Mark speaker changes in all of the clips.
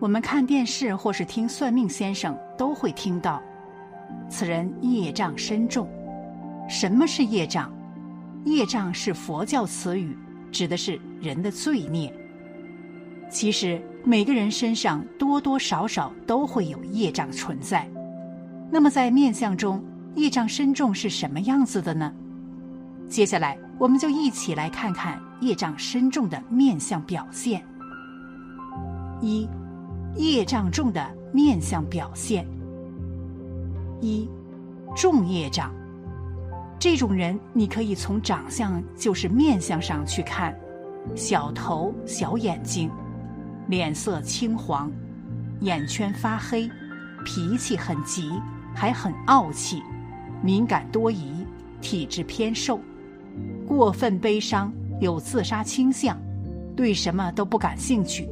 Speaker 1: 我们看电视或是听算命先生都会听到，此人业障深重。什么是业障？业障是佛教词语，指的是人的罪孽。其实每个人身上多多少少都会有业障存在。那么在面相中，业障深重是什么样子的呢？接下来我们就一起来看看业障深重的面相表现。一。业障重的面相表现：一，重业障。这种人，你可以从长相，就是面相上去看，小头、小眼睛，脸色青黄，眼圈发黑，脾气很急，还很傲气，敏感多疑，体质偏瘦，过分悲伤，有自杀倾向，对什么都不感兴趣，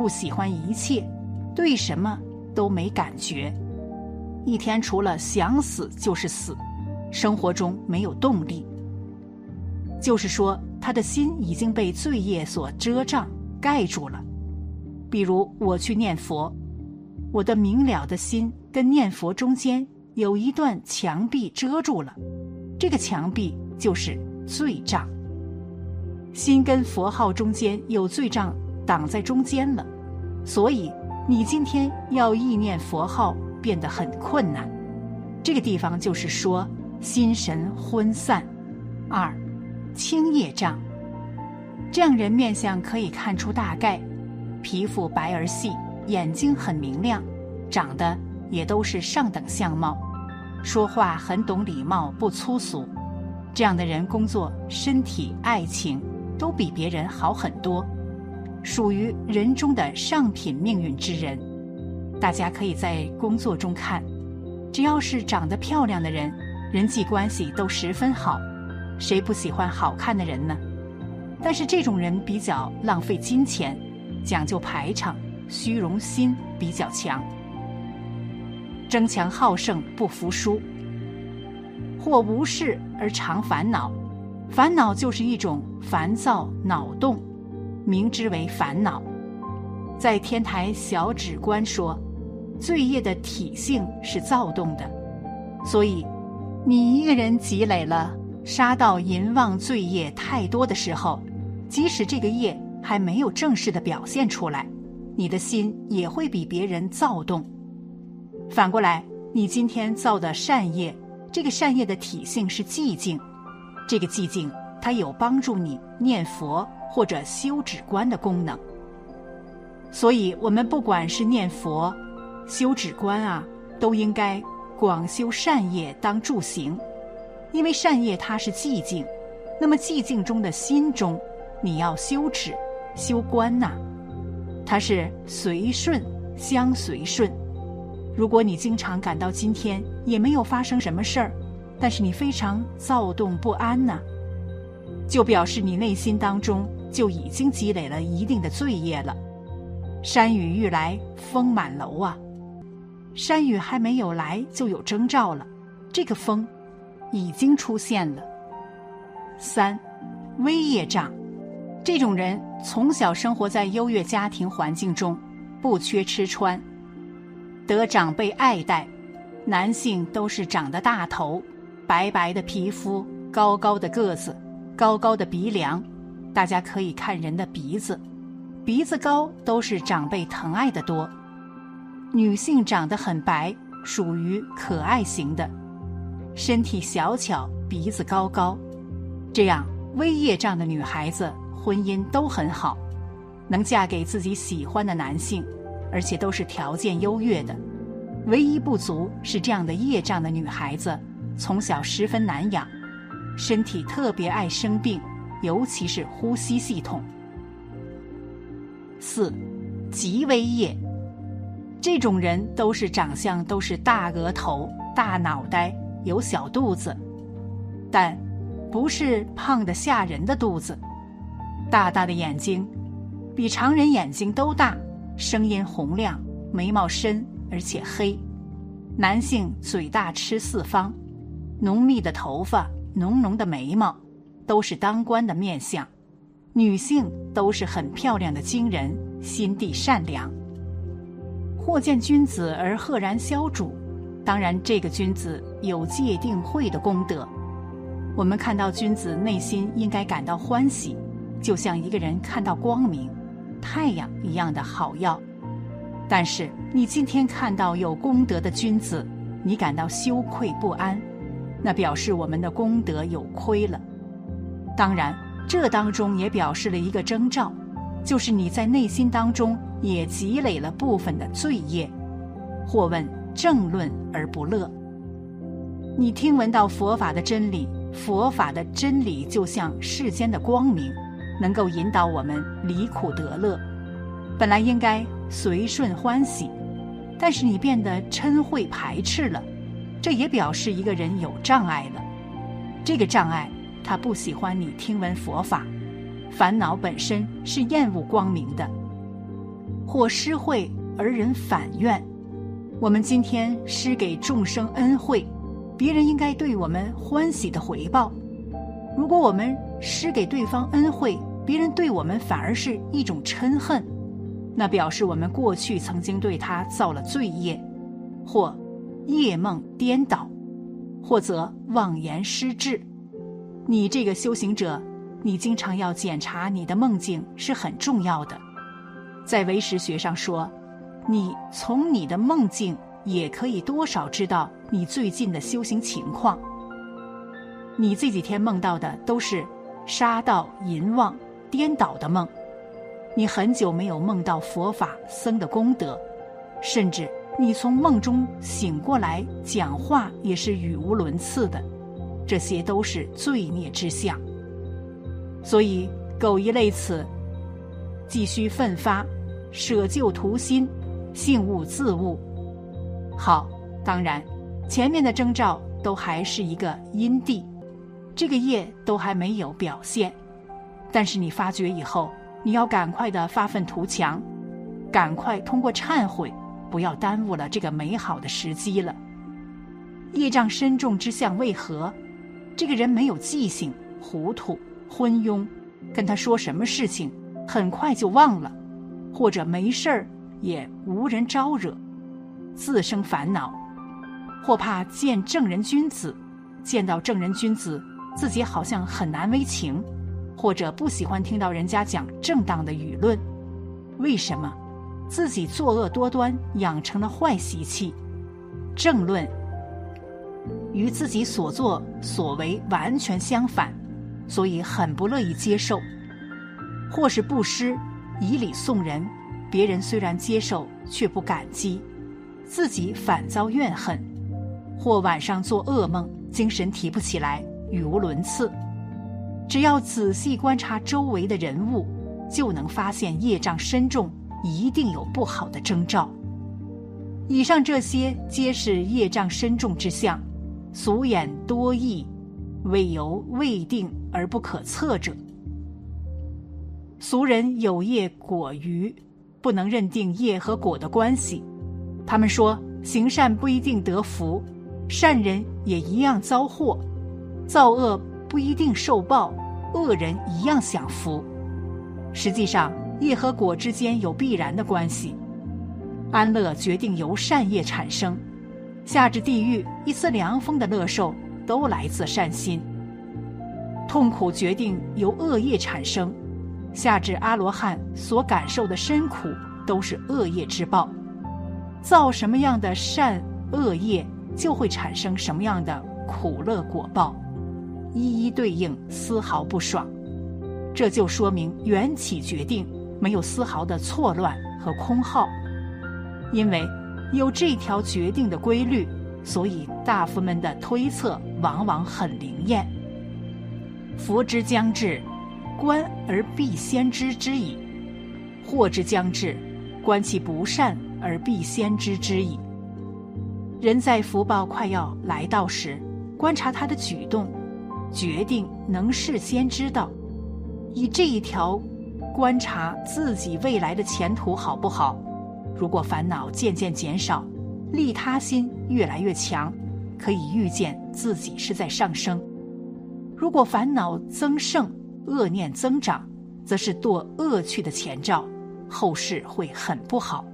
Speaker 1: 不喜欢一切。对什么都没感觉，一天除了想死就是死，生活中没有动力。就是说，他的心已经被罪业所遮障盖住了。比如我去念佛，我的明了的心跟念佛中间有一段墙壁遮住了，这个墙壁就是罪障。心跟佛号中间有罪障挡在中间了，所以。你今天要意念佛号变得很困难，这个地方就是说心神昏散。二，青业障，这样人面相可以看出大概，皮肤白而细，眼睛很明亮，长得也都是上等相貌，说话很懂礼貌，不粗俗。这样的人工作、身体、爱情都比别人好很多。属于人中的上品命运之人，大家可以在工作中看，只要是长得漂亮的人，人际关系都十分好。谁不喜欢好看的人呢？但是这种人比较浪费金钱，讲究排场，虚荣心比较强，争强好胜，不服输，或无事而常烦恼，烦恼就是一种烦躁脑洞。名之为烦恼，在天台小指观说，罪业的体性是躁动的，所以，你一个人积累了杀盗淫妄罪业太多的时候，即使这个业还没有正式的表现出来，你的心也会比别人躁动。反过来，你今天造的善业，这个善业的体性是寂静，这个寂静它有帮助你念佛。或者修止观的功能，所以我们不管是念佛、修止观啊，都应该广修善业当助行，因为善业它是寂静，那么寂静中的心中，你要修止、修观呐，它是随顺相随顺。如果你经常感到今天也没有发生什么事儿，但是你非常躁动不安呐，就表示你内心当中。就已经积累了一定的罪业了。山雨欲来风满楼啊，山雨还没有来就有征兆了，这个风已经出现了。三，微业障，这种人从小生活在优越家庭环境中，不缺吃穿，得长辈爱戴，男性都是长得大头，白白的皮肤，高高的个子，高高的鼻梁。大家可以看人的鼻子，鼻子高都是长辈疼爱的多。女性长得很白，属于可爱型的，身体小巧，鼻子高高，这样微业障的女孩子婚姻都很好，能嫁给自己喜欢的男性，而且都是条件优越的。唯一不足是这样的业障的女孩子从小十分难养，身体特别爱生病。尤其是呼吸系统。四，极为业，这种人都是长相都是大额头、大脑袋、有小肚子，但不是胖的吓人的肚子，大大的眼睛，比常人眼睛都大，声音洪亮，眉毛深而且黑，男性嘴大吃四方，浓密的头发，浓浓的眉毛。都是当官的面相，女性都是很漂亮的惊人，心地善良。或见君子而赫然消主，当然这个君子有戒定慧的功德。我们看到君子内心应该感到欢喜，就像一个人看到光明、太阳一样的好药。但是你今天看到有功德的君子，你感到羞愧不安，那表示我们的功德有亏了。当然，这当中也表示了一个征兆，就是你在内心当中也积累了部分的罪业。或问正论而不乐，你听闻到佛法的真理，佛法的真理就像世间的光明，能够引导我们离苦得乐。本来应该随顺欢喜，但是你变得嗔恚排斥了，这也表示一个人有障碍了。这个障碍，他不喜欢你听闻佛法，烦恼本身是厌恶光明的，或施惠而人反怨。我们今天施给众生恩惠，别人应该对我们欢喜的回报。如果我们施给对方恩惠，别人对我们反而是一种嗔恨。那表示我们过去曾经对他造了罪业，或夜梦颠倒，或则妄言失智。你这个修行者，你经常要检查你的梦境是很重要的。在唯识学上说，你从你的梦境也可以多少知道你最近的修行情况。你这几天梦到的都是杀盗淫妄颠倒的梦。你很久没有梦到佛法僧的功德，甚至你从梦中醒过来讲话也是语无伦次的，这些都是罪孽之相。所以苟一类此，既须奋发，舍旧图新，信悟自悟。好，当然，前面的征兆都还是一个因地，这个业都还没有表现，但是你发觉以后。你要赶快的发愤图强，赶快通过忏悔，不要耽误了这个美好的时机了。业障深重之相为何？这个人没有记性，糊涂、昏庸，跟他说什么事情，很快就忘了，或者没事儿也无人招惹，自生烦恼，或怕见正人君子，见到正人君子，自己好像很难为情。或者不喜欢听到人家讲正当的舆论，为什么？自己作恶多端，养成了坏习气，正论与自己所作所为完全相反，所以很不乐意接受。或是布施，以礼送人，别人虽然接受，却不感激，自己反遭怨恨。或晚上做噩梦，精神提不起来，语无伦次。只要仔细观察周围的人物，就能发现业障深重，一定有不好的征兆。以上这些皆是业障深重之相，俗眼多异，未由未定而不可测者。俗人有业果余，不能认定业和果的关系。他们说行善不一定得福，善人也一样遭祸，造恶不一定受报。恶人一样享福，实际上业和果之间有必然的关系。安乐决定由善业产生，下至地狱一丝凉风的乐受都来自善心。痛苦决定由恶业产生，下至阿罗汉所感受的深苦都是恶业之报。造什么样的善恶业，就会产生什么样的苦乐果报。一一对应，丝毫不爽，这就说明缘起决定没有丝毫的错乱和空耗。因为有这条决定的规律，所以大夫们的推测往往很灵验。福之将至，观而必先知之矣；祸之将至，观其不善而必先知之矣。人在福报快要来到时，观察他的举动。决定能事先知道，以这一条观察自己未来的前途好不好？如果烦恼渐渐减少，利他心越来越强，可以预见自己是在上升；如果烦恼增盛，恶念增长，则是堕恶趣的前兆，后事会很不好。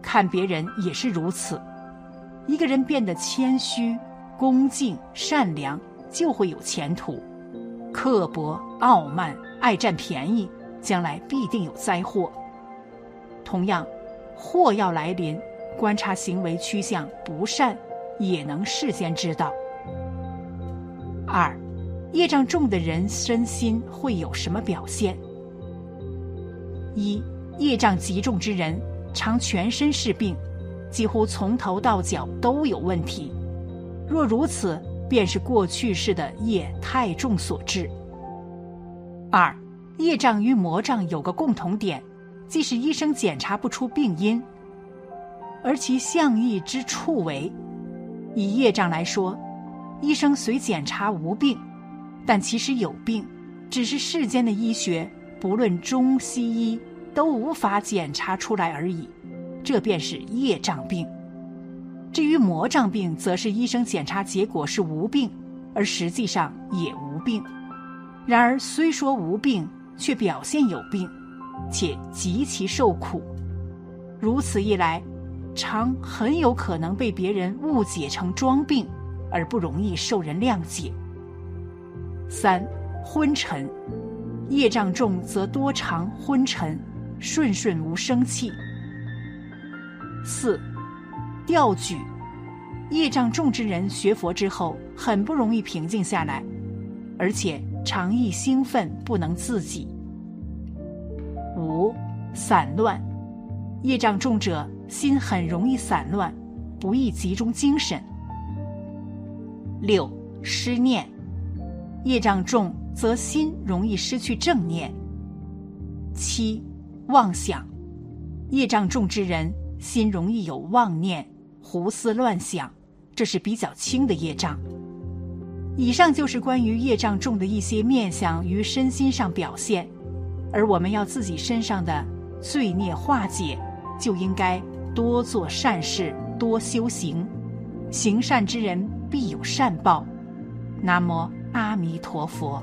Speaker 1: 看别人也是如此。一个人变得谦虚、恭敬、善良，就会有前途；刻薄、傲慢、爱占便宜，将来必定有灾祸。同样，祸要来临，观察行为趋向不善，也能事先知道。二，业障重的人身心会有什么表现？一，业障极重之人，常全身是病。几乎从头到脚都有问题，若如此，便是过去世的业太重所致。二，业障与魔障有个共同点，即使医生检查不出病因，而其相异之处为：以业障来说，医生虽检查无病，但其实有病，只是世间的医学，不论中西医，都无法检查出来而已。这便是业障病。至于魔障病，则是医生检查结果是无病，而实际上也无病。然而虽说无病，却表现有病，且极其受苦。如此一来，常很有可能被别人误解成装病，而不容易受人谅解。三昏沉，业障重则多常昏沉，顺顺无生气。四，调举，业障重之人学佛之后，很不容易平静下来，而且常易兴奋不能自己。五，散乱，业障重者心很容易散乱，不易集中精神。六，失念，业障重则心容易失去正念。七，妄想，业障重之人。心容易有妄念、胡思乱想，这是比较轻的业障。以上就是关于业障重的一些面相与身心上表现，而我们要自己身上的罪孽化解，就应该多做善事，多修行。行善之人必有善报。南无阿弥陀佛。